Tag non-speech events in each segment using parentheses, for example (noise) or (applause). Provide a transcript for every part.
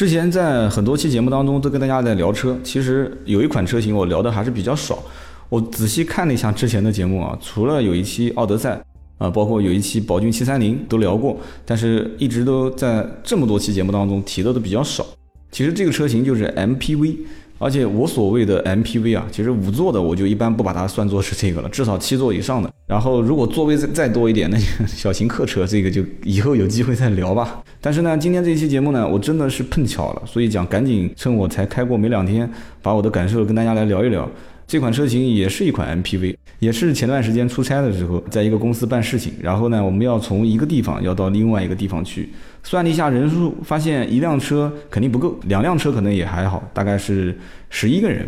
之前在很多期节目当中都跟大家在聊车，其实有一款车型我聊的还是比较少。我仔细看了一下之前的节目啊，除了有一期奥德赛啊，包括有一期宝骏七三零都聊过，但是一直都在这么多期节目当中提的都比较少。其实这个车型就是 MPV。而且我所谓的 MPV 啊，其实五座的我就一般不把它算作是这个了，至少七座以上的。然后如果座位再再多一点，那 (laughs) 小型客车这个就以后有机会再聊吧。但是呢，今天这一期节目呢，我真的是碰巧了，所以讲赶紧趁我才开过没两天，把我的感受跟大家来聊一聊。这款车型也是一款 MPV，也是前段时间出差的时候，在一个公司办事情，然后呢，我们要从一个地方要到另外一个地方去，算了一下人数，发现一辆车肯定不够，两辆车可能也还好，大概是十一个人。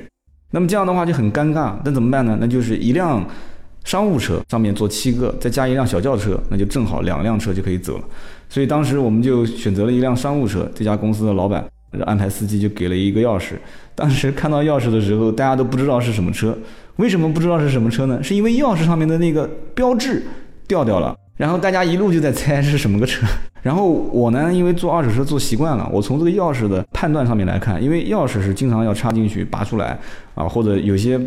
那么这样的话就很尴尬，那怎么办呢？那就是一辆商务车上面坐七个，再加一辆小轿车，那就正好两辆车就可以走了。所以当时我们就选择了一辆商务车，这家公司的老板。安排司机就给了一个钥匙，当时看到钥匙的时候，大家都不知道是什么车。为什么不知道是什么车呢？是因为钥匙上面的那个标志掉掉了，然后大家一路就在猜是什么个车。(laughs) 然后我呢，因为做二手车做习惯了，我从这个钥匙的判断上面来看，因为钥匙是经常要插进去拔出来啊，或者有些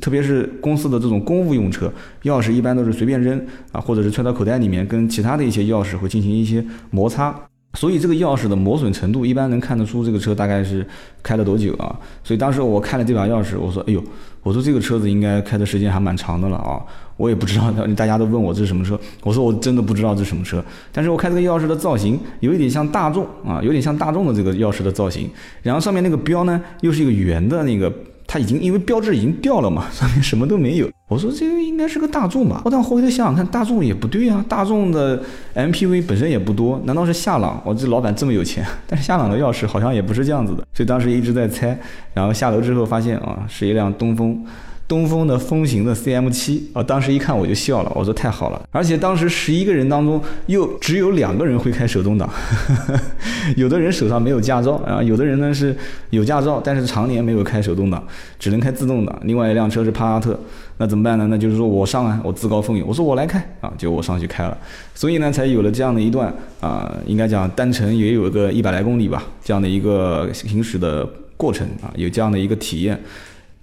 特别是公司的这种公务用车，钥匙一般都是随便扔啊，或者是揣到口袋里面，跟其他的一些钥匙会进行一些摩擦。所以这个钥匙的磨损程度，一般能看得出这个车大概是开了多久啊？所以当时我看了这把钥匙，我说：“哎呦，我说这个车子应该开的时间还蛮长的了啊！”我也不知道，大家都问我这是什么车，我说我真的不知道这是什么车。但是我看这个钥匙的造型，有一点像大众啊，有点像大众的这个钥匙的造型。然后上面那个标呢，又是一个圆的那个。它已经因为标志已经掉了嘛，(laughs) 上面什么都没有。我说这个应该是个大众吧，我但回头想想看，大众也不对啊，大众的 MPV 本身也不多，难道是夏朗？我这老板这么有钱，(laughs) 但是夏朗的钥匙好像也不是这样子的，所以当时一直在猜。然后下楼之后发现啊，是一辆东风。东风的风行的 CM 七啊，当时一看我就笑了，我说太好了，而且当时十一个人当中又只有两个人会开手动挡，有的人手上没有驾照啊，有的人呢是有驾照，但是常年没有开手动挡，只能开自动挡。另外一辆车是帕萨特，那怎么办呢？那就是说我上啊，我自告奋勇，我说我来开啊，就我上去开了，所以呢才有了这样的一段啊，应该讲单程也有个一百来公里吧，这样的一个行驶的过程啊，有这样的一个体验。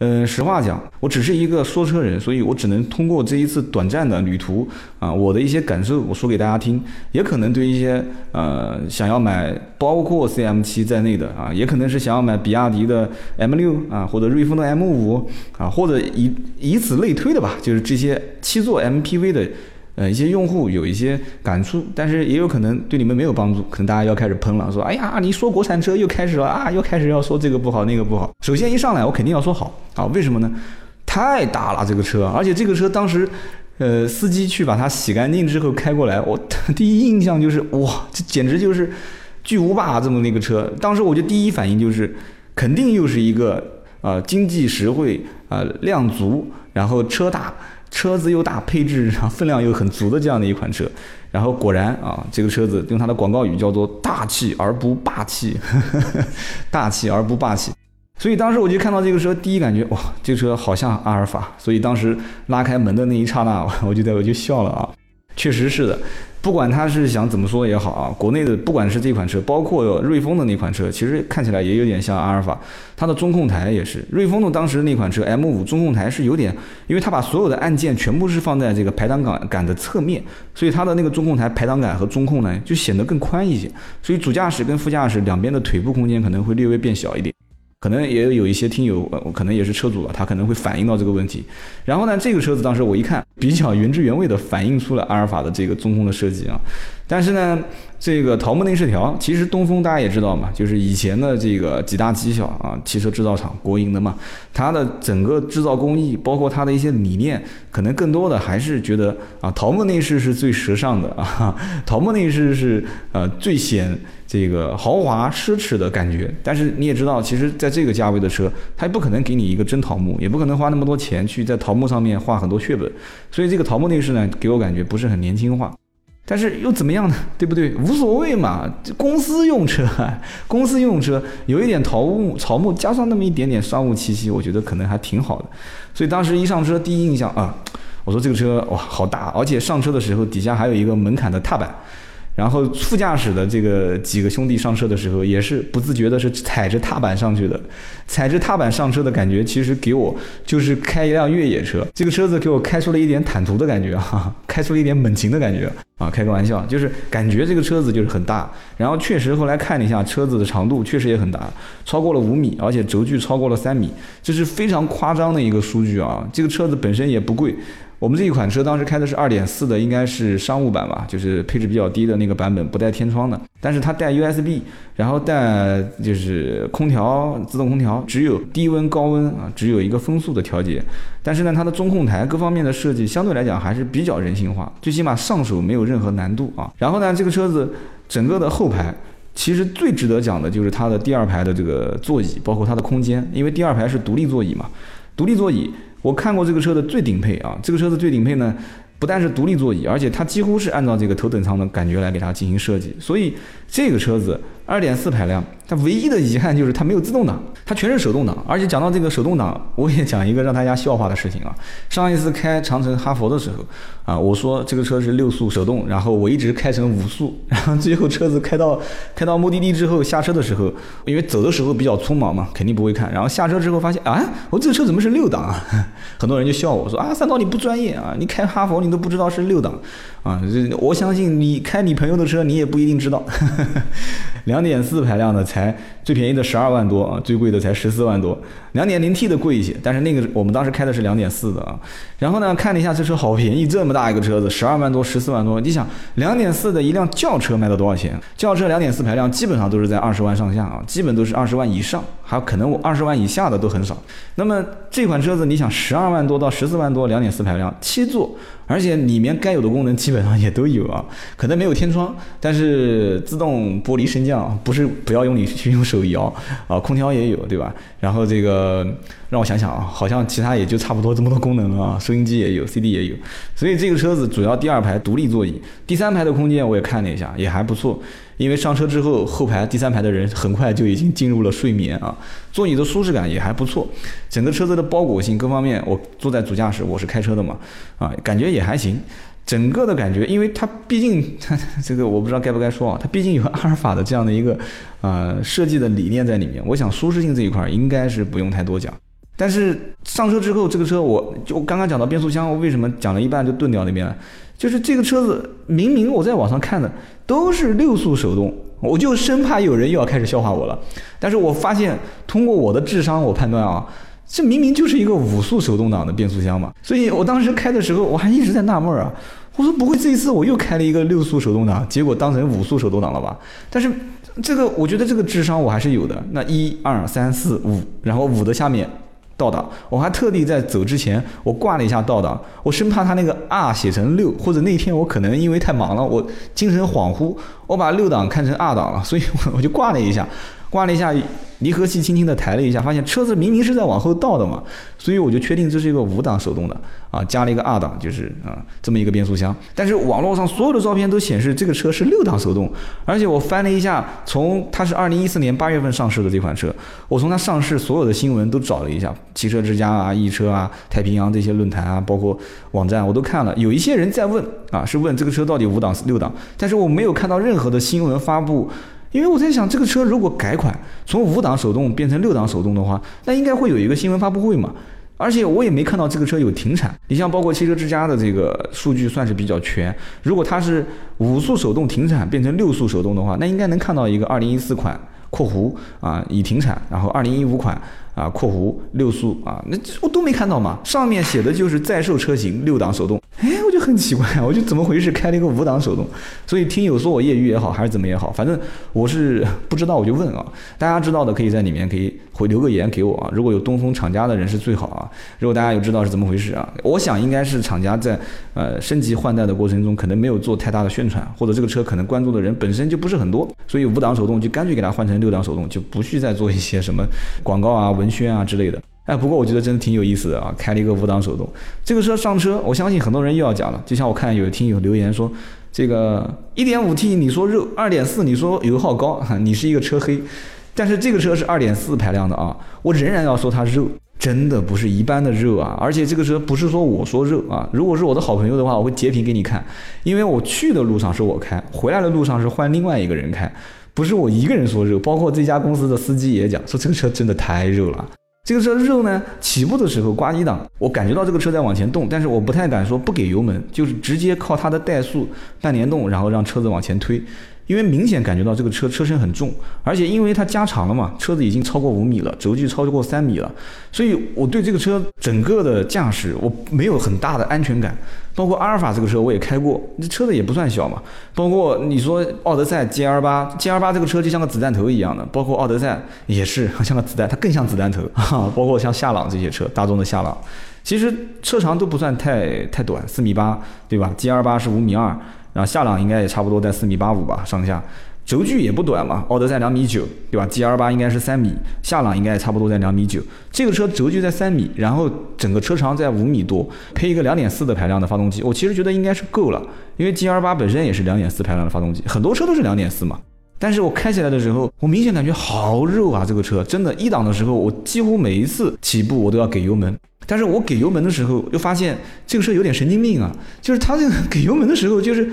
嗯，实话讲，我只是一个说车人，所以我只能通过这一次短暂的旅途啊，我的一些感受，我说给大家听，也可能对一些呃想要买包括 CM 七在内的啊，也可能是想要买比亚迪的 M 六啊，或者瑞风的 M 五啊，或者以以此类推的吧，就是这些七座 MPV 的。呃，一些用户有一些感触，但是也有可能对你们没有帮助，可能大家要开始喷了，说，哎呀，你说国产车又开始了啊，又开始要说这个不好那个不好。首先一上来我肯定要说好啊，为什么呢？太大了这个车，而且这个车当时，呃，司机去把它洗干净之后开过来，我第一印象就是哇，这简直就是巨无霸这么那个车。当时我就第一反应就是，肯定又是一个呃经济实惠啊量足，然后车大。车子又大，配置然后分量又很足的这样的一款车，然后果然啊，这个车子用它的广告语叫做“大气而不霸气”，(laughs) 大气而不霸气。所以当时我就看到这个车，第一感觉哇，这车好像阿尔法。所以当时拉开门的那一刹那，我就在我就笑了啊，确实是的。不管他是想怎么说也好啊，国内的不管是这款车，包括瑞风的那款车，其实看起来也有点像阿尔法。它的中控台也是瑞风的当时那款车 M 五中控台是有点，因为它把所有的按键全部是放在这个排挡杆杆的侧面，所以它的那个中控台排挡杆和中控呢就显得更宽一些，所以主驾驶跟副驾驶两边的腿部空间可能会略微变小一点。可能也有一些听友，可能也是车主了，他可能会反映到这个问题。然后呢，这个车子当时我一看，比较原汁原味的反映出了阿尔法的这个中控的设计啊。但是呢，这个桃木内饰条，其实东风大家也知道嘛，就是以前的这个几大技校啊，汽车制造厂国营的嘛，它的整个制造工艺，包括它的一些理念，可能更多的还是觉得啊，桃木内饰是最时尚的啊，桃木内饰是呃最显这个豪华奢侈的感觉。但是你也知道，其实在这个价位的车，它也不可能给你一个真桃木，也不可能花那么多钱去在桃木上面画很多血本，所以这个桃木内饰呢，给我感觉不是很年轻化。但是又怎么样呢？对不对？无所谓嘛，公司用车，(laughs) 公司用车有一点桃木，草木加上那么一点点商务气息，我觉得可能还挺好的。所以当时一上车，第一印象啊，我说这个车哇好大，而且上车的时候底下还有一个门槛的踏板。然后副驾驶的这个几个兄弟上车的时候，也是不自觉的是踩着踏板上去的，踩着踏板上车的感觉，其实给我就是开一辆越野车。这个车子给我开出了一点坦途的感觉啊，开出了一点猛禽的感觉啊，开个玩笑，就是感觉这个车子就是很大。然后确实后来看了一下车子的长度，确实也很大，超过了五米，而且轴距超过了三米，这是非常夸张的一个数据啊。这个车子本身也不贵。我们这一款车当时开的是二点四的，应该是商务版吧，就是配置比较低的那个版本，不带天窗的。但是它带 USB，然后带就是空调，自动空调，只有低温高温啊，只有一个风速的调节。但是呢，它的中控台各方面的设计相对来讲还是比较人性化，最起码上手没有任何难度啊。然后呢，这个车子整个的后排，其实最值得讲的就是它的第二排的这个座椅，包括它的空间，因为第二排是独立座椅嘛，独立座椅。我看过这个车的最顶配啊，这个车的最顶配呢，不但是独立座椅，而且它几乎是按照这个头等舱的感觉来给它进行设计，所以这个车子二点四排量。它唯一的遗憾就是它没有自动挡，它全是手动挡。而且讲到这个手动挡，我也讲一个让大家笑话的事情啊。上一次开长城哈佛的时候，啊，我说这个车是六速手动，然后我一直开成五速，(laughs) 然后最后车子开到开到目的地之后下车的时候，因为走的时候比较匆忙嘛，肯定不会看。然后下车之后发现啊，我这个车怎么是六档啊？(laughs) 很多人就笑我说啊，三刀你不专业啊，你开哈佛你都不知道是六档啊。这我相信你开你朋友的车你也不一定知道。(laughs) 两点四排量的才最便宜的十二万多啊，最贵的才十四万多。两点零 T 的贵一些，但是那个我们当时开的是两点四的啊。然后呢，看了一下这车好便宜，这么大一个车子，十二万多、十四万多。你想，两点四的一辆轿车卖到多少钱？轿车两点四排量基本上都是在二十万上下啊，基本都是二十万以上，还有可能我二十万以下的都很少。那么这款车子，你想十二万多到十四万多，两点四排量，七座。而且里面该有的功能基本上也都有啊，可能没有天窗，但是自动玻璃升降不是不要用你去用手摇啊，空调也有，对吧？然后这个让我想想啊，好像其他也就差不多这么多功能了啊，收音机也有，CD 也有，所以这个车子主要第二排独立座椅，第三排的空间我也看了一下，也还不错。因为上车之后，后排第三排的人很快就已经进入了睡眠啊，座椅的舒适感也还不错，整个车子的包裹性各方面，我坐在主驾驶，我是开车的嘛，啊，感觉也还行，整个的感觉，因为它毕竟它 (laughs) 这个我不知道该不该说啊，它毕竟有 (laughs) 阿尔法的这样的一个呃设计的理念在里面，我想舒适性这一块应该是不用太多讲。但是上车之后，这个车我就刚刚讲到变速箱，我为什么讲了一半就顿掉那边了？就是这个车子明明我在网上看的都是六速手动，我就生怕有人又要开始笑话我了。但是我发现通过我的智商，我判断啊，这明明就是一个五速手动挡的变速箱嘛。所以我当时开的时候，我还一直在纳闷儿啊，我说不会这一次我又开了一个六速手动挡，结果当成五速手动挡了吧？但是这个我觉得这个智商我还是有的。那一二三四五，然后五的下面。倒档，我还特地在走之前，我挂了一下倒档，我生怕他那个 R 写成六，或者那天我可能因为太忙了，我精神恍惚，我把六档看成二档了，所以我我就挂了一下，挂了一下。离合器轻轻地抬了一下，发现车子明明是在往后倒的嘛，所以我就确定这是一个五档手动的啊，加了一个二档，就是啊这么一个变速箱。但是网络上所有的照片都显示这个车是六档手动，而且我翻了一下，从它是二零一四年八月份上市的这款车，我从它上市所有的新闻都找了一下，汽车之家啊、易车啊、太平洋这些论坛啊，包括网站我都看了，有一些人在问啊，是问这个车到底五档六档，但是我没有看到任何的新闻发布。因为我在想，这个车如果改款从五档手动变成六档手动的话，那应该会有一个新闻发布会嘛。而且我也没看到这个车有停产。你像包括汽车之家的这个数据算是比较全。如果它是五速手动停产变成六速手动的话，那应该能看到一个二零一四款（括弧啊已停产），然后二零一五款啊（括弧六速啊），那我都没看到嘛。上面写的就是在售车型六档手动。哎，很奇怪啊，我就怎么回事，开了一个五档手动。所以听友说我业余也好，还是怎么也好，反正我是不知道，我就问啊。大家知道的可以在里面可以回留个言给我啊。如果有东风厂家的人是最好啊。如果大家有知道是怎么回事啊，我想应该是厂家在呃升级换代的过程中，可能没有做太大的宣传，或者这个车可能关注的人本身就不是很多，所以五档手动就干脆给它换成六档手动，就不去再做一些什么广告啊、文宣啊之类的。哎，不过我觉得真的挺有意思的啊，开了一个五档手动，这个车上车，我相信很多人又要讲了。就像我看有听友留言说，这个一点五 T 你说热，二点四你说油耗高，你是一个车黑。但是这个车是二点四排量的啊，我仍然要说它热，真的不是一般的热啊。而且这个车不是说我说热啊，如果是我的好朋友的话，我会截屏给你看，因为我去的路上是我开，回来的路上是换另外一个人开，不是我一个人说热，包括这家公司的司机也讲说这个车真的太热了。这个车肉呢，起步的时候挂一档，我感觉到这个车在往前动，但是我不太敢说不给油门，就是直接靠它的怠速半联动，然后让车子往前推。因为明显感觉到这个车车身很重，而且因为它加长了嘛，车子已经超过五米了，轴距超过三米了，所以我对这个车整个的驾驶我没有很大的安全感。包括阿尔法这个车我也开过，这车子也不算小嘛。包括你说奥德赛 GL 八，GL 八这个车就像个子弹头一样的，包括奥德赛也是 (laughs) 像个子弹，它更像子弹头。(laughs) 包括像夏朗这些车，大众的夏朗，其实车长都不算太太短，四米八，对吧？G R 八是五米二。然后夏朗应该也差不多在四米八五吧上下，轴距也不短嘛，奥德赛两米九，对吧？G R 八应该是三米，夏朗应该也差不多在两米九。这个车轴距在三米，然后整个车长在五米多，配一个两点四的排量的发动机，我其实觉得应该是够了，因为 G R 八本身也是两点四排量的发动机，很多车都是两点四嘛。但是我开起来的时候，我明显感觉好肉啊！这个车真的，一档的时候，我几乎每一次起步我都要给油门。但是我给油门的时候，又发现这个车有点神经病啊！就是它这个给油门的时候，就是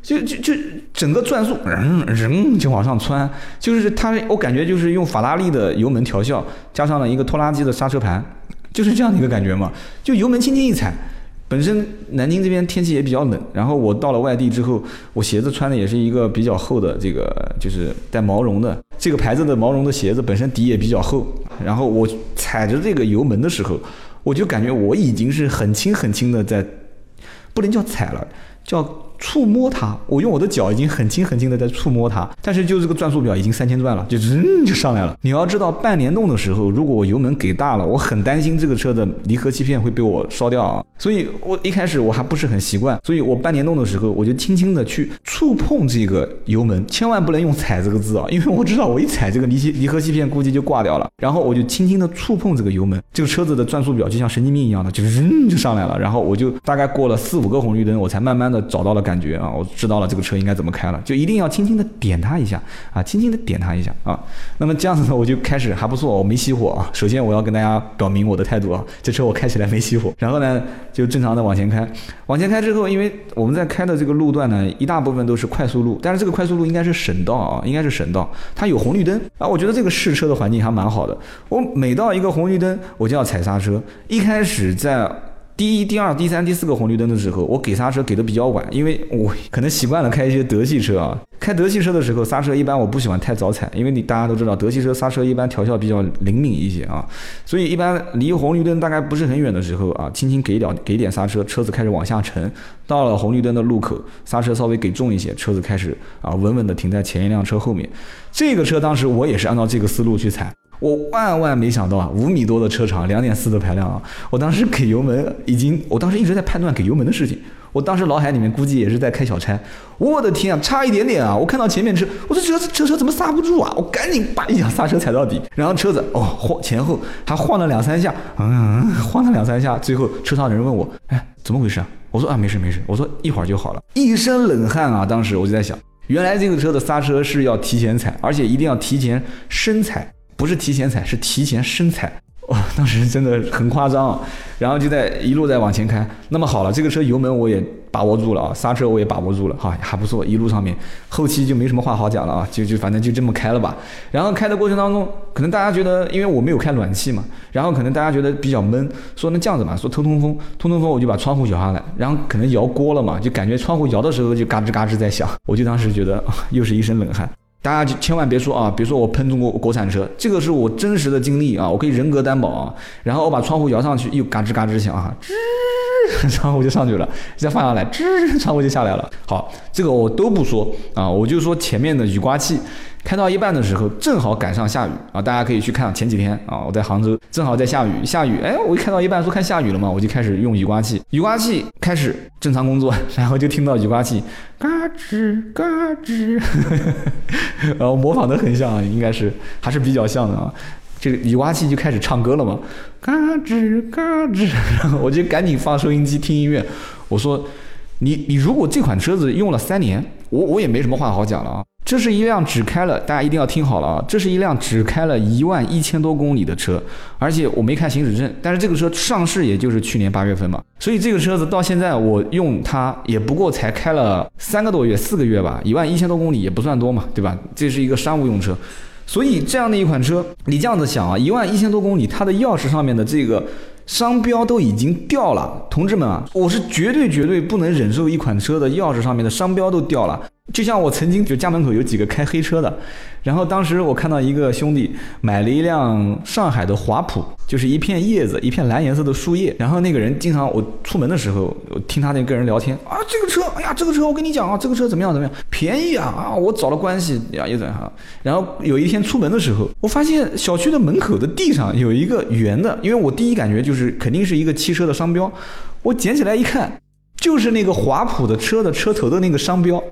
就就就整个转速，嗯嗯就往上窜，就是它，我感觉就是用法拉利的油门调校，加上了一个拖拉机的刹车盘，就是这样的一个感觉嘛。就油门轻轻一踩。本身南京这边天气也比较冷，然后我到了外地之后，我鞋子穿的也是一个比较厚的，这个就是带毛绒的这个牌子的毛绒的鞋子，本身底也比较厚，然后我踩着这个油门的时候，我就感觉我已经是很轻很轻的在，不能叫踩了，叫。触摸它，我用我的脚已经很轻很轻的在触摸它，但是就这个转速表已经三千转了，就嗯就上来了。你要知道半联动的时候，如果我油门给大了，我很担心这个车的离合器片会被我烧掉啊。所以我一开始我还不是很习惯，所以我半联动的时候，我就轻轻的去触碰这个油门，千万不能用踩这个字啊，因为我知道我一踩这个离合离合器片估计就挂掉了。然后我就轻轻的触碰这个油门，这个车子的转速表就像神经病一样的，就嗯就上来了。然后我就大概过了四五个红绿灯，我才慢慢的找到了。感觉啊，我知道了这个车应该怎么开了，就一定要轻轻的点它一下啊，轻轻的点它一下啊。那么这样子呢，我就开始还不错，我没熄火啊。首先我要跟大家表明我的态度啊，这车我开起来没熄火。(laughs) 然后呢，就正常的往前开，往前开之后，因为我们在开的这个路段呢，一大部分都是快速路，但是这个快速路应该是省道啊，应该是省道，它有红绿灯啊。我觉得这个试车的环境还蛮好的。我每到一个红绿灯，我就要踩刹车。一开始在第一、第二、第三、第四个红绿灯的时候，我给刹车给的比较晚，因为我可能习惯了开一些德系车啊。开德系车的时候，刹车一般我不喜欢太早踩，因为你大家都知道，德系车刹车一般调校比较灵敏一些啊。所以一般离红绿灯大概不是很远的时候啊，轻轻给点给点刹车，车子开始往下沉。到了红绿灯的路口，刹车稍微给重一些，车子开始啊稳稳的停在前一辆车后面。这个车当时我也是按照这个思路去踩。我万万没想到啊，五米多的车长，两点四的排量啊！我当时给油门已经，我当时一直在判断给油门的事情。我当时脑海里面估计也是在开小差。我的天啊，差一点点啊！我看到前面车，我说这车这车怎么刹不住啊？我赶紧叭一脚刹车踩到底，然后车子哦晃前后还晃了两三下，嗯，晃了两三下，最后车上的人问我，哎，怎么回事啊？我说啊，没事没事，我说一会儿就好了。一身冷汗啊！当时我就在想，原来这个车的刹车是要提前踩，而且一定要提前深踩。不是提前踩，是提前深踩。(laughs) 哇，当时真的很夸张，然后就在一路在往前开。那么好了，这个车油门我也把握住了啊，刹车我也把握住了，哈，还不错。一路上面后期就没什么话好讲了啊，就就反正就这么开了吧。然后开的过程当中，可能大家觉得，因为我没有开暖气嘛，然后可能大家觉得比较闷，说那这样子嘛，说通通风，通通风，我就把窗户摇下来，然后可能摇锅了嘛，就感觉窗户摇的时候就嘎吱嘎吱在响，我就当时觉得又是一身冷汗。大家千万别说啊，别说我喷中国国产车，这个是我真实的经历啊，我可以人格担保啊。然后我把窗户摇上去，又嘎吱嘎吱响啊，吱 (laughs) 窗户就上去了；再放下来，吱，(laughs) 窗户就下来了。好，这个我都不说啊，我就说前面的雨刮器。开到一半的时候，正好赶上下雨啊！大家可以去看前几天啊，我在杭州，正好在下雨，下雨，哎，我一开到一半说看下雨了嘛，我就开始用雨刮器，雨刮器开始正常工作，(laughs) 然后就听到雨刮器嘎吱嘎吱，然后模仿的很像，应该是还是比较像的啊。这个雨刮器就开始唱歌了嘛，嘎吱嘎吱，然后我就赶紧放收音机听音乐，我说你你如果这款车子用了三年，我我也没什么话好讲了啊。这是一辆只开了，大家一定要听好了啊！这是一辆只开了一万一千多公里的车，而且我没看行驶证，但是这个车上市也就是去年八月份嘛，所以这个车子到现在我用它也不过才开了三个多月、四个月吧，一万一千多公里也不算多嘛，对吧？这是一个商务用车，所以这样的一款车，你这样子想啊，一万一千多公里，它的钥匙上面的这个。商标都已经掉了，同志们啊，我是绝对绝对不能忍受一款车的钥匙上面的商标都掉了。就像我曾经就家门口有几个开黑车的。然后当时我看到一个兄弟买了一辆上海的华普，就是一片叶子，一片蓝颜色的树叶。然后那个人经常我出门的时候，我听他那个人聊天啊，这个车，哎呀，这个车我跟你讲啊，这个车怎么样怎么样，便宜啊啊，我找了关系呀又怎样。然后有一天出门的时候，我发现小区的门口的地上有一个圆的，因为我第一感觉就是肯定是一个汽车的商标，我捡起来一看，就是那个华普的车的车头的那个商标。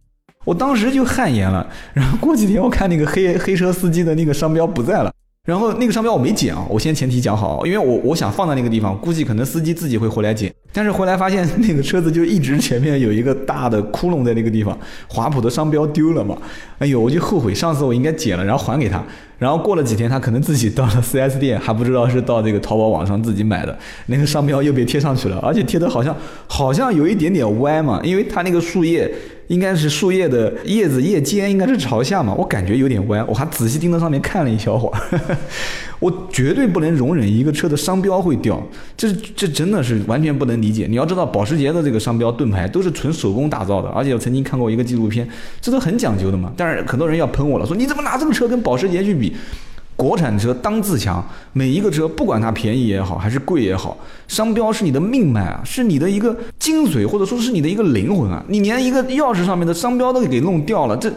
我当时就汗颜了，然后过几天我看那个黑黑车司机的那个商标不在了，然后那个商标我没剪啊，我先前提讲好，因为我我想放在那个地方，估计可能司机自己会回来捡，但是回来发现那个车子就一直前面有一个大的窟窿在那个地方，华普的商标丢了嘛，哎呦我就后悔上次我应该剪了，然后还给他，然后过了几天他可能自己到了 4S 店，还不知道是到这个淘宝网上自己买的，那个商标又被贴上去了，而且贴的好像好像有一点点歪嘛，因为他那个树叶。应该是树叶的叶子叶尖应该是朝下嘛，我感觉有点歪，我还仔细盯着上面看了一小会儿。(laughs) 我绝对不能容忍一个车的商标会掉，这这真的是完全不能理解。你要知道，保时捷的这个商标盾牌都是纯手工打造的，而且我曾经看过一个纪录片，这都很讲究的嘛。但是很多人要喷我了，说你怎么拿这个车跟保时捷去比？国产车当自强，每一个车不管它便宜也好，还是贵也好，商标是你的命脉啊，是你的一个精髓，或者说是你的一个灵魂啊。你连一个钥匙上面的商标都给弄掉了，这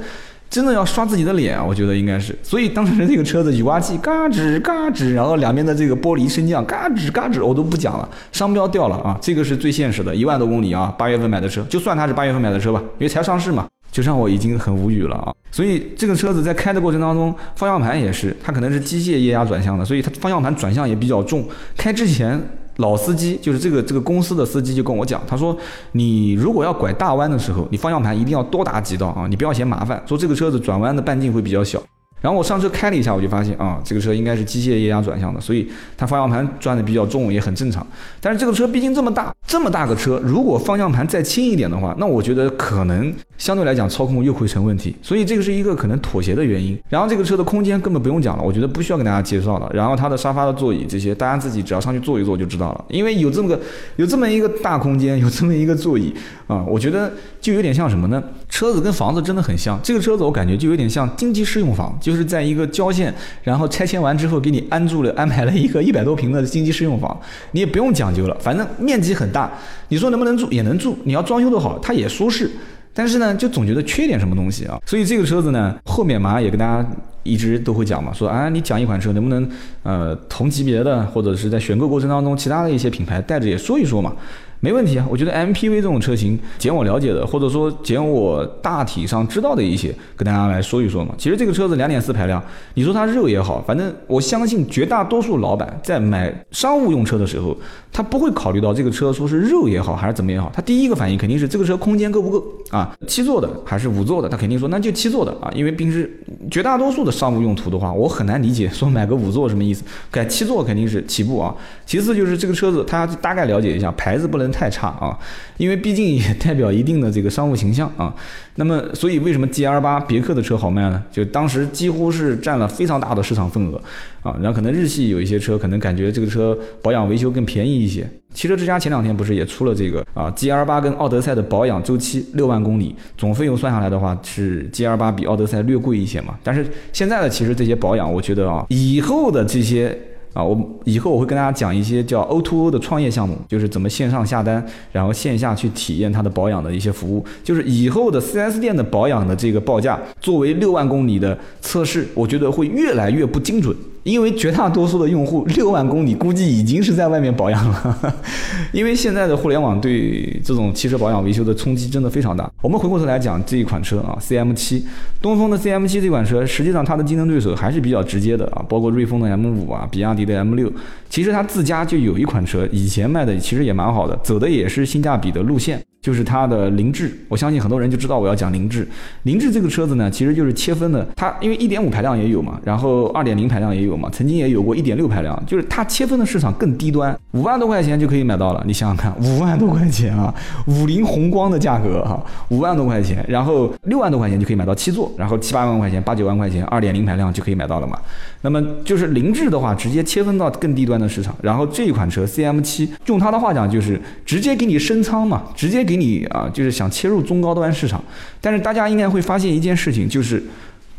真的要刷自己的脸啊！我觉得应该是。所以当时这个车子雨刮器嘎吱嘎吱，然后两边的这个玻璃升降嘎吱嘎吱，我都不讲了，商标掉了啊，这个是最现实的，一万多公里啊，八月份买的车，就算它是八月份买的车吧，因为才上市嘛。就让我已经很无语了啊！所以这个车子在开的过程当中，方向盘也是，它可能是机械液压转向的，所以它方向盘转向也比较重。开之前，老司机就是这个这个公司的司机就跟我讲，他说你如果要拐大弯的时候，你方向盘一定要多打几道啊，你不要嫌麻烦。说这个车子转弯的半径会比较小。然后我上车开了一下，我就发现啊，这个车应该是机械液压转向的，所以它方向盘转的比较重也很正常。但是这个车毕竟这么大，这么大个车，如果方向盘再轻一点的话，那我觉得可能相对来讲操控又会成问题。所以这个是一个可能妥协的原因。然后这个车的空间根本不用讲了，我觉得不需要跟大家介绍了。然后它的沙发的座椅这些，大家自己只要上去坐一坐就知道了。因为有这么个有这么一个大空间，有这么一个座椅啊，我觉得就有点像什么呢？车子跟房子真的很像。这个车子我感觉就有点像经济适用房。就是在一个郊县，然后拆迁完之后给你安住了，(laughs) 安排了一个一百多平的经济适用房，你也不用讲究了，反正面积很大，你说能不能住也能住，你要装修的好，它也舒适，但是呢，就总觉得缺点什么东西啊，所以这个车子呢，后面马上也跟大家一直都会讲嘛，说啊，你讲一款车能不能呃同级别的或者是在选购过程当中其他的一些品牌带着也说一说嘛。没问题啊，我觉得 MPV 这种车型，捡我了解的，或者说捡我大体上知道的一些，跟大家来说一说嘛。其实这个车子两点四排量，你说它肉也好，反正我相信绝大多数老板在买商务用车的时候，他不会考虑到这个车说是肉也好还是怎么也好，他第一个反应肯定是这个车空间够不够啊？七座的还是五座的？他肯定说那就七座的啊，因为平时绝大多数的商务用途的话，我很难理解说买个五座什么意思，改七座肯定是起步啊。其次就是这个车子，他大概了解一下牌子不能。太差啊，因为毕竟也代表一定的这个商务形象啊。那么，所以为什么 G L 八别克的车好卖呢？就当时几乎是占了非常大的市场份额啊。然后可能日系有一些车可能感觉这个车保养维修更便宜一些。汽车之家前两天不是也出了这个啊？G L 八跟奥德赛的保养周期六万公里，总费用算下来的话是 G L 八比奥德赛略贵一些嘛？但是现在的其实这些保养，我觉得啊，以后的这些。啊，我以后我会跟大家讲一些叫 O2O 的创业项目，就是怎么线上下单，然后线下去体验它的保养的一些服务。就是以后的 4S 店的保养的这个报价，作为六万公里的测试，我觉得会越来越不精准。因为绝大多数的用户 (laughs) 六万公里估计已经是在外面保养了，(laughs) 因为现在的互联网对这种汽车保养维修的冲击真的非常大。我们回过头来讲这一款车啊，CM7，东风的 CM7 这款车，实际上它的竞争对手还是比较直接的啊，包括瑞风的 M5 啊，比亚迪的 M6，其实它自家就有一款车，以前卖的其实也蛮好的，走的也是性价比的路线。就是它的凌志，我相信很多人就知道我要讲凌志。凌志这个车子呢，其实就是切分的，它因为一点五排量也有嘛，然后二点零排量也有嘛，曾经也有过一点六排量，就是它切分的市场更低端，五万多块钱就可以买到了。你想想看，五万多块钱啊，五菱宏光的价格哈，五万多块钱，然后六万多块钱就可以买到七座，然后七八万块钱、八九万块钱二点零排量就可以买到了嘛。那么就是凌志的话，直接切分到更低端的市场，然后这一款车 CM7，用他的话讲就是直接给你升仓嘛，直接给。你啊，就是想切入中高端市场，但是大家应该会发现一件事情，就是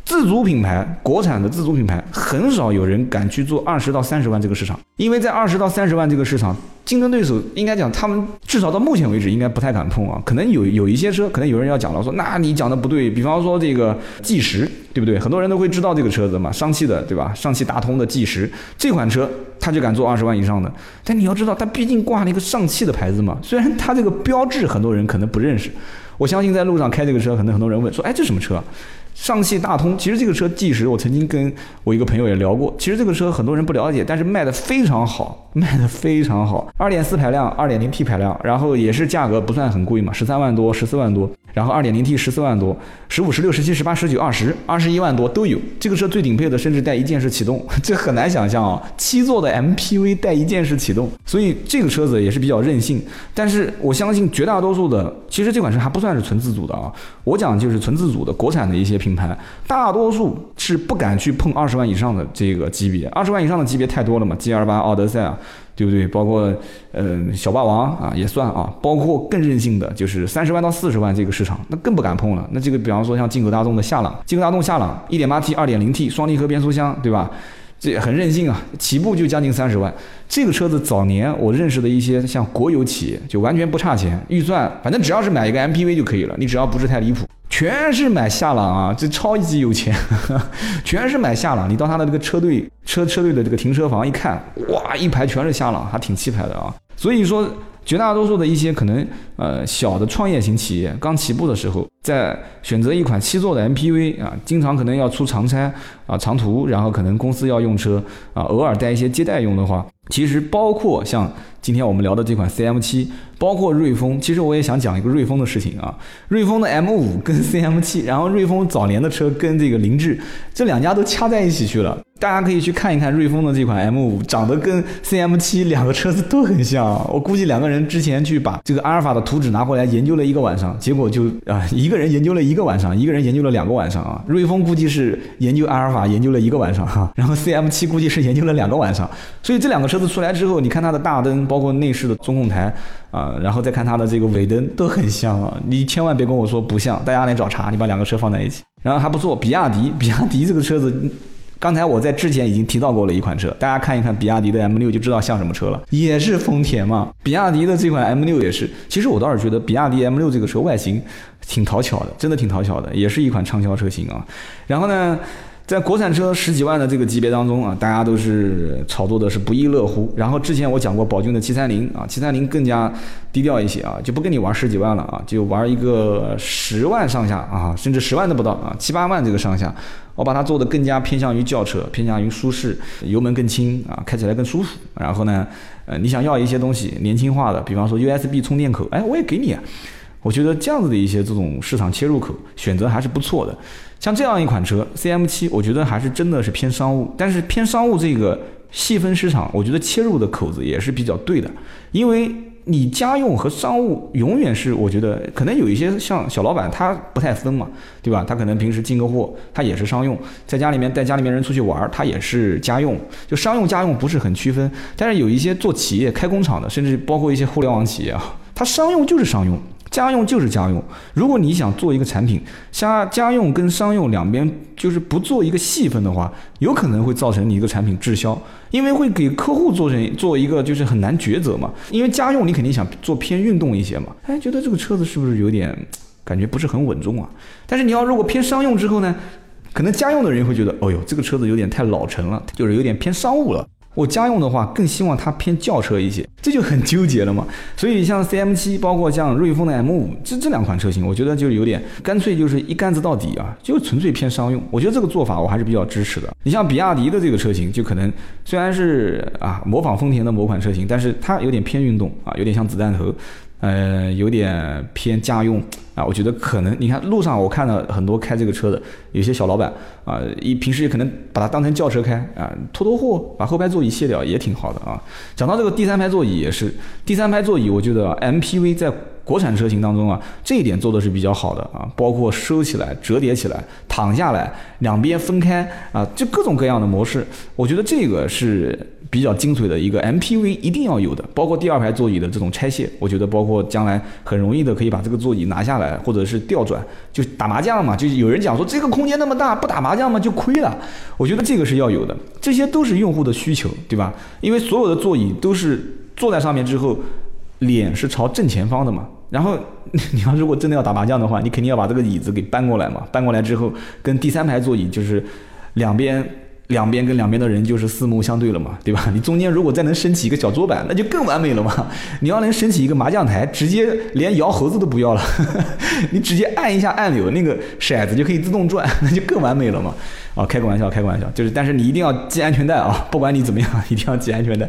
自主品牌、国产的自主品牌很少有人敢去做二十到三十万这个市场，因为在二十到三十万这个市场，竞争对手应该讲他们至少到目前为止应该不太敢碰啊。可能有有一些车，可能有人要讲了，说那你讲的不对，比方说这个计时，对不对？很多人都会知道这个车子嘛，上汽的对吧？上汽大通的计时这款车。他就敢做二十万以上的，但你要知道，他毕竟挂了一个上汽的牌子嘛。虽然他这个标志很多人可能不认识，我相信在路上开这个车，可能很多人问说：“哎，这什么车？”上汽大通。其实这个车计时，我曾经跟我一个朋友也聊过。其实这个车很多人不了解，但是卖的非常好，卖的非常好。二点四排量，二点零 T 排量，然后也是价格不算很贵嘛，十三万多，十四万多。然后二点零 T 十四万多，十五、十六、十七、十八、十九、二十、二十一万多都有。这个车最顶配的甚至带一键式启动，(laughs) 这很难想象啊！七座的 MPV 带一键式启动，所以这个车子也是比较任性。但是我相信绝大多数的，其实这款车还不算是纯自主的啊。我讲就是纯自主的国产的一些品牌，大多数是不敢去碰二十万以上的这个级别。二十万以上的级别太多了嘛，G 二八、奥德赛啊。对不对？包括，嗯，小霸王啊也算啊。包括更任性的，就是三十万到四十万这个市场，那更不敢碰了。那这个，比方说像进口大众的夏朗，进口大众夏朗，一点八 T、二点零 T 双离合变速箱，对吧？这很任性啊，起步就将近三十万。这个车子早年我认识的一些像国有企业，就完全不差钱，预算反正只要是买一个 MPV 就可以了，你只要不是太离谱。全是买夏朗啊，这超级有钱，(laughs) 全是买夏朗。你到他的这个车队车车队的这个停车房一看，哇，一排全是夏朗，还挺气派的啊。所以说，绝大多数的一些可能呃小的创业型企业刚起步的时候，在选择一款七座的 MPV 啊，经常可能要出长差啊长途，然后可能公司要用车啊，偶尔带一些接待用的话，其实包括像今天我们聊的这款 CM7。包括瑞风，其实我也想讲一个瑞风的事情啊。瑞风的 M5 跟 (laughs) CM7，然后瑞风早年的车跟这个凌志，这两家都掐在一起去了。大家可以去看一看瑞风的这款 M5，长得跟 CM7 两个车子都很像。我估计两个人之前去把这个阿尔法的图纸拿回来研究了一个晚上，结果就啊，一个人研究了一个晚上，一个人研究了两个晚上啊。瑞风估计是研究阿尔法研究了一个晚上哈，然后 CM7 估计是研究了两个晚上。所以这两个车车子出来之后，你看它的大灯，包括内饰的中控台。啊，然后再看它的这个尾灯都很像啊，你千万别跟我说不像，大家来找茬，你把两个车放在一起，然后还不错，比亚迪，比亚迪这个车子，刚才我在之前已经提到过了一款车，大家看一看比亚迪的 M6 就知道像什么车了，也是丰田嘛，比亚迪的这款 M6 也是，其实我倒是觉得比亚迪 M6 这个车外形挺讨巧的，真的挺讨巧的，也是一款畅销车型啊，然后呢。在国产车十几万的这个级别当中啊，大家都是炒作的是不亦乐乎。然后之前我讲过宝骏的七三零啊，七三零更加低调一些啊，就不跟你玩十几万了啊，就玩一个十万上下啊，甚至十万都不到啊，七八万这个上下，我把它做的更加偏向于轿车，偏向于舒适，油门更轻啊，开起来更舒服。然后呢，呃，你想要一些东西年轻化的，比方说 USB 充电口，哎，我也给你啊。我觉得这样子的一些这种市场切入口选择还是不错的。像这样一款车，CM7，我觉得还是真的是偏商务，但是偏商务这个细分市场，我觉得切入的口子也是比较对的，因为你家用和商务永远是，我觉得可能有一些像小老板他不太分嘛，对吧？他可能平时进个货，他也是商用，在家里面带家里面人出去玩，他也是家用，就商用家用不是很区分。但是有一些做企业开工厂的，甚至包括一些互联网企业啊，它商用就是商用。家用就是家用。如果你想做一个产品，家家用跟商用两边就是不做一个细分的话，有可能会造成你一个产品滞销，因为会给客户做成做一个就是很难抉择嘛。因为家用你肯定想做偏运动一些嘛，哎，觉得这个车子是不是有点感觉不是很稳重啊？但是你要如果偏商用之后呢，可能家用的人会觉得，哦哟，这个车子有点太老成了，就是有点偏商务了。我家用的话，更希望它偏轿车一些，这就很纠结了嘛。(laughs) 所以像 C M 七，包括像瑞风的 M 五，这这两款车型，我觉得就有点干脆就是一竿子到底啊，就纯粹偏商用。我觉得这个做法我还是比较支持的。你像比亚迪的这个车型，就可能虽然是啊模仿丰田的某款车型，但是它有点偏运动啊，有点像子弹头。呃，有点偏家用啊，我觉得可能你看路上我看到很多开这个车的，有些小老板啊，一平时也可能把它当成轿车开啊，拖拖货，把后排座椅卸掉也挺好的啊。讲到这个第三排座椅也是，第三排座椅我觉得 MPV 在国产车型当中啊，这一点做的是比较好的啊，包括收起来、折叠起来、躺下来、两边分开啊，就各种各样的模式，我觉得这个是。比较精髓的一个 MPV 一定要有的，包括第二排座椅的这种拆卸，我觉得包括将来很容易的可以把这个座椅拿下来，或者是调转，就打麻将嘛，就有人讲说这个空间那么大，不打麻将嘛就亏了。我觉得这个是要有的，这些都是用户的需求，对吧？因为所有的座椅都是坐在上面之后，脸是朝正前方的嘛。然后你要如果真的要打麻将的话，你肯定要把这个椅子给搬过来嘛，搬过来之后跟第三排座椅就是两边。两边跟两边的人就是四目相对了嘛，对吧？(laughs) 你中间如果再能升起一个小桌板，那就更完美了嘛。(laughs) 你要能升起一个麻将台，直接连摇猴子都不要了，(laughs) 你直接按一下按钮，那个骰子就可以自动转，那就更完美了嘛。啊，开个玩笑，开个玩笑，就是，但是你一定要系安全带啊！不管你怎么样，一定要系安全带。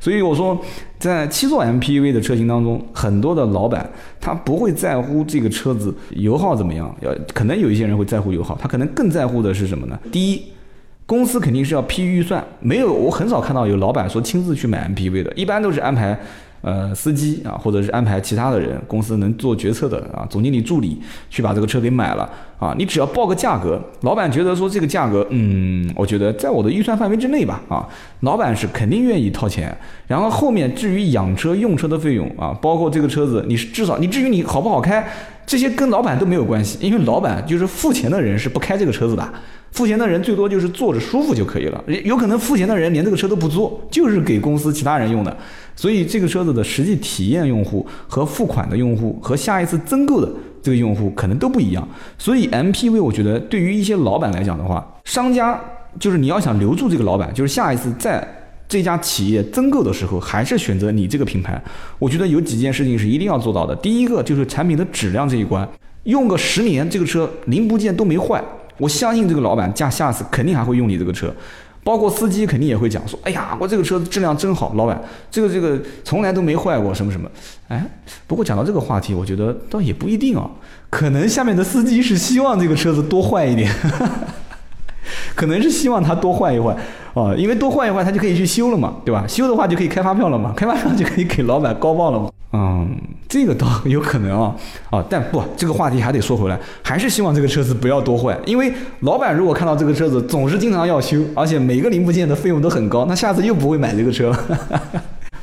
所以我说，在七座 MPV 的车型当中，很多的老板他不会在乎这个车子油耗怎么样，要可能有一些人会在乎油耗，他可能更在乎的是什么呢？第一。公司肯定是要批预算，没有我很少看到有老板说亲自去买 MPV 的，一般都是安排呃司机啊，或者是安排其他的人，公司能做决策的啊，总经理助理去把这个车给买了啊。你只要报个价格，老板觉得说这个价格，嗯，我觉得在我的预算范围之内吧啊，老板是肯定愿意掏钱。然后后面至于养车用车的费用啊，包括这个车子，你至少你至于你好不好开，这些跟老板都没有关系，因为老板就是付钱的人是不开这个车子的。付钱的人最多就是坐着舒服就可以了，有可能付钱的人连这个车都不坐，就是给公司其他人用的。所以这个车子的实际体验用户和付款的用户和下一次增购的这个用户可能都不一样。所以 MPV 我觉得对于一些老板来讲的话，商家就是你要想留住这个老板，就是下一次在这家企业增购的时候，还是选择你这个品牌。我觉得有几件事情是一定要做到的。第一个就是产品的质量这一关，用个十年这个车零部件都没坏。我相信这个老板下下次肯定还会用你这个车，包括司机肯定也会讲说，哎呀，我这个车质量真好，老板，这个这个从来都没坏过什么什么。哎，不过讲到这个话题，我觉得倒也不一定啊，可能下面的司机是希望这个车子多坏一点，(laughs) 可能是希望他多坏一坏。啊，因为多换一换，他就可以去修了嘛，对吧？修的话就可以开发票了嘛，开发票就可以给老板高报了嘛。嗯，这个倒有可能啊，啊，但不，这个话题还得说回来，还是希望这个车子不要多坏，因为老板如果看到这个车子总是经常要修，而且每个零部件的费用都很高，那下次又不会买这个车了。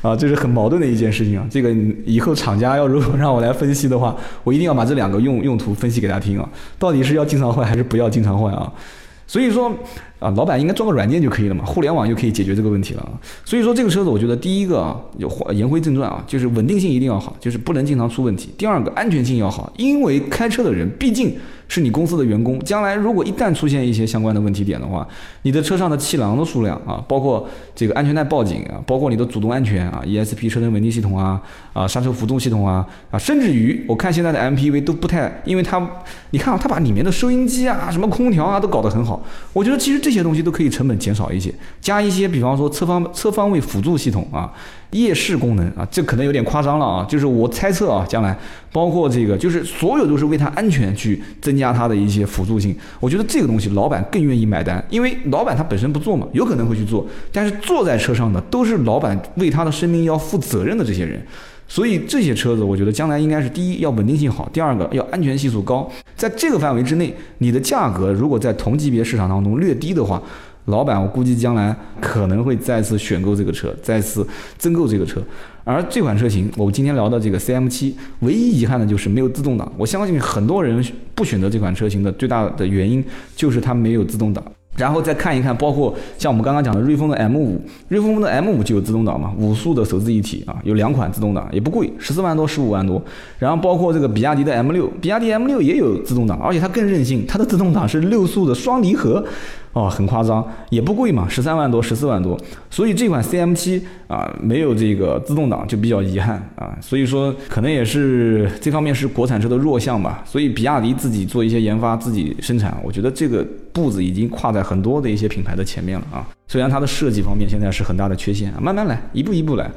(laughs) 啊，这是很矛盾的一件事情啊。这个以后厂家要如果让我来分析的话，我一定要把这两个用用途分析给他听啊，到底是要经常换还是不要经常换啊？所以说。啊，老板应该装个软件就可以了嘛，互联网就可以解决这个问题了。所以说这个车子，我觉得第一个啊，有言归正传啊，就是稳定性一定要好，就是不能经常出问题。第二个，安全性要好，因为开车的人毕竟。是你公司的员工，将来如果一旦出现一些相关的问题点的话，你的车上的气囊的数量啊，包括这个安全带报警啊，包括你的主动安全啊，ESP 车身稳定系统啊，啊刹车辅助系统啊，啊甚至于我看现在的 MPV 都不太，因为它，你看啊，它把里面的收音机啊、什么空调啊都搞得很好，我觉得其实这些东西都可以成本减少一些，加一些比方说侧方侧方位辅助系统啊。夜视功能啊，这可能有点夸张了啊，就是我猜测啊，将来包括这个，就是所有都是为它安全去增加它的一些辅助性。我觉得这个东西老板更愿意买单，因为老板他本身不做嘛，有可能会去做，但是坐在车上的都是老板为他的生命要负责任的这些人，所以这些车子我觉得将来应该是第一要稳定性好，第二个要安全系数高，在这个范围之内，你的价格如果在同级别市场当中略低的话。老板我估计将来可能会再次选购这个车，再次增购这个车。而这款车型，我们今天聊的这个 CM7，唯一遗憾的就是没有自动挡。我相信很多人不选择这款车型的最大的原因就是它没有自动挡。然后再看一看，包括像我们刚刚讲的瑞风的 M 五瑞风的 M 五就有自动挡嘛，五速的手自一体啊，有两款自动挡，也不贵，十四万多，十五万多。然后包括这个比亚迪的 M 六比亚迪 M 六也有自动挡，而且它更任性，它的自动挡是六速的双离合。哦，很夸张，也不贵嘛，十三万多，十四万多，所以这款 CM7 啊，没有这个自动挡就比较遗憾啊，所以说可能也是这方面是国产车的弱项吧。所以比亚迪自己做一些研发，自己生产，我觉得这个步子已经跨在很多的一些品牌的前面了啊。虽然它的设计方面现在是很大的缺陷，慢慢来，一步一步来。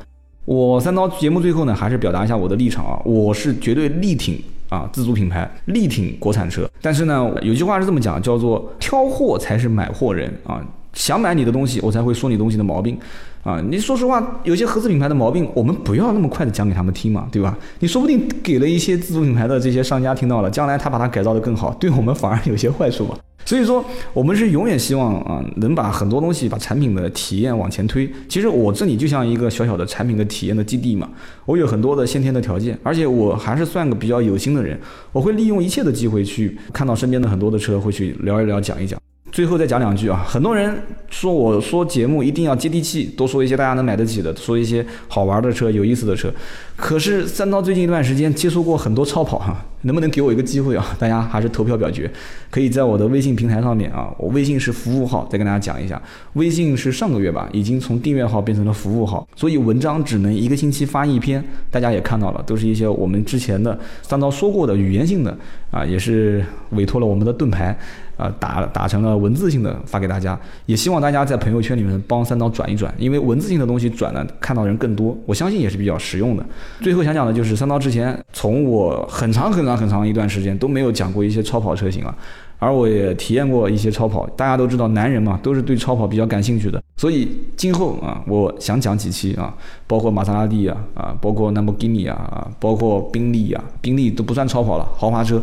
我三刀节目最后呢，还是表达一下我的立场啊，我是绝对力挺。啊，自主品牌力挺国产车，但是呢，有句话是这么讲，叫做挑货才是买货人啊。想买你的东西，我才会说你东西的毛病啊。你说实话，有些合资品牌的毛病，我们不要那么快的讲给他们听嘛，对吧？你说不定给了一些自主品牌的这些商家听到了，将来他把它改造的更好，对我们反而有些坏处嘛。所以说，我们是永远希望啊，能把很多东西，把产品的体验往前推。其实我这里就像一个小小的产品的体验的基地嘛，我有很多的先天的条件，而且我还是算个比较有心的人，我会利用一切的机会去看到身边的很多的车，会去聊一聊，讲一讲。最后再讲两句啊，很多人说我说节目一定要接地气，多说一些大家能买得起的，说一些好玩的车、有意思的车。可是三刀最近一段时间接触过很多超跑哈，能不能给我一个机会啊？大家还是投票表决，可以在我的微信平台上面啊，我微信是服务号，再跟大家讲一下，微信是上个月吧，已经从订阅号变成了服务号，所以文章只能一个星期发一篇。大家也看到了，都是一些我们之前的三刀说过的语言性的啊，也是委托了我们的盾牌。啊，打打成了文字性的发给大家，也希望大家在朋友圈里面帮三刀转一转，因为文字性的东西转了看到人更多，我相信也是比较实用的。最后想讲的就是三刀之前从我很长很长很长一段时间都没有讲过一些超跑车型了，而我也体验过一些超跑，大家都知道男人嘛都是对超跑比较感兴趣的，所以今后啊我想讲几期啊，包括玛莎拉蒂啊啊，包括兰博基尼啊啊，包括宾利啊，宾利都不算超跑了，豪华车。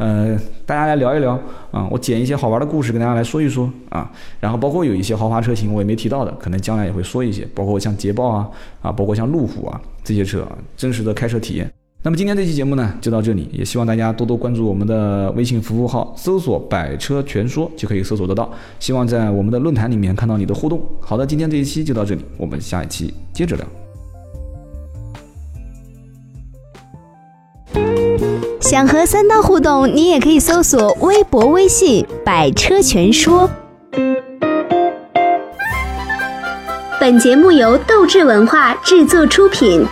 呃，大家来聊一聊啊，我捡一些好玩的故事跟大家来说一说啊，然后包括有一些豪华车型我也没提到的，可能将来也会说一些，包括像捷豹啊啊，包括像路虎啊这些车啊，真实的开车体验。那么今天这期节目呢就到这里，也希望大家多多关注我们的微信服务号，搜索“百车全说”就可以搜索得到。希望在我们的论坛里面看到你的互动。好的，今天这一期就到这里，我们下一期接着聊。想和三刀互动，你也可以搜索微博、微信“百车全说”。本节目由斗志文化制作出品。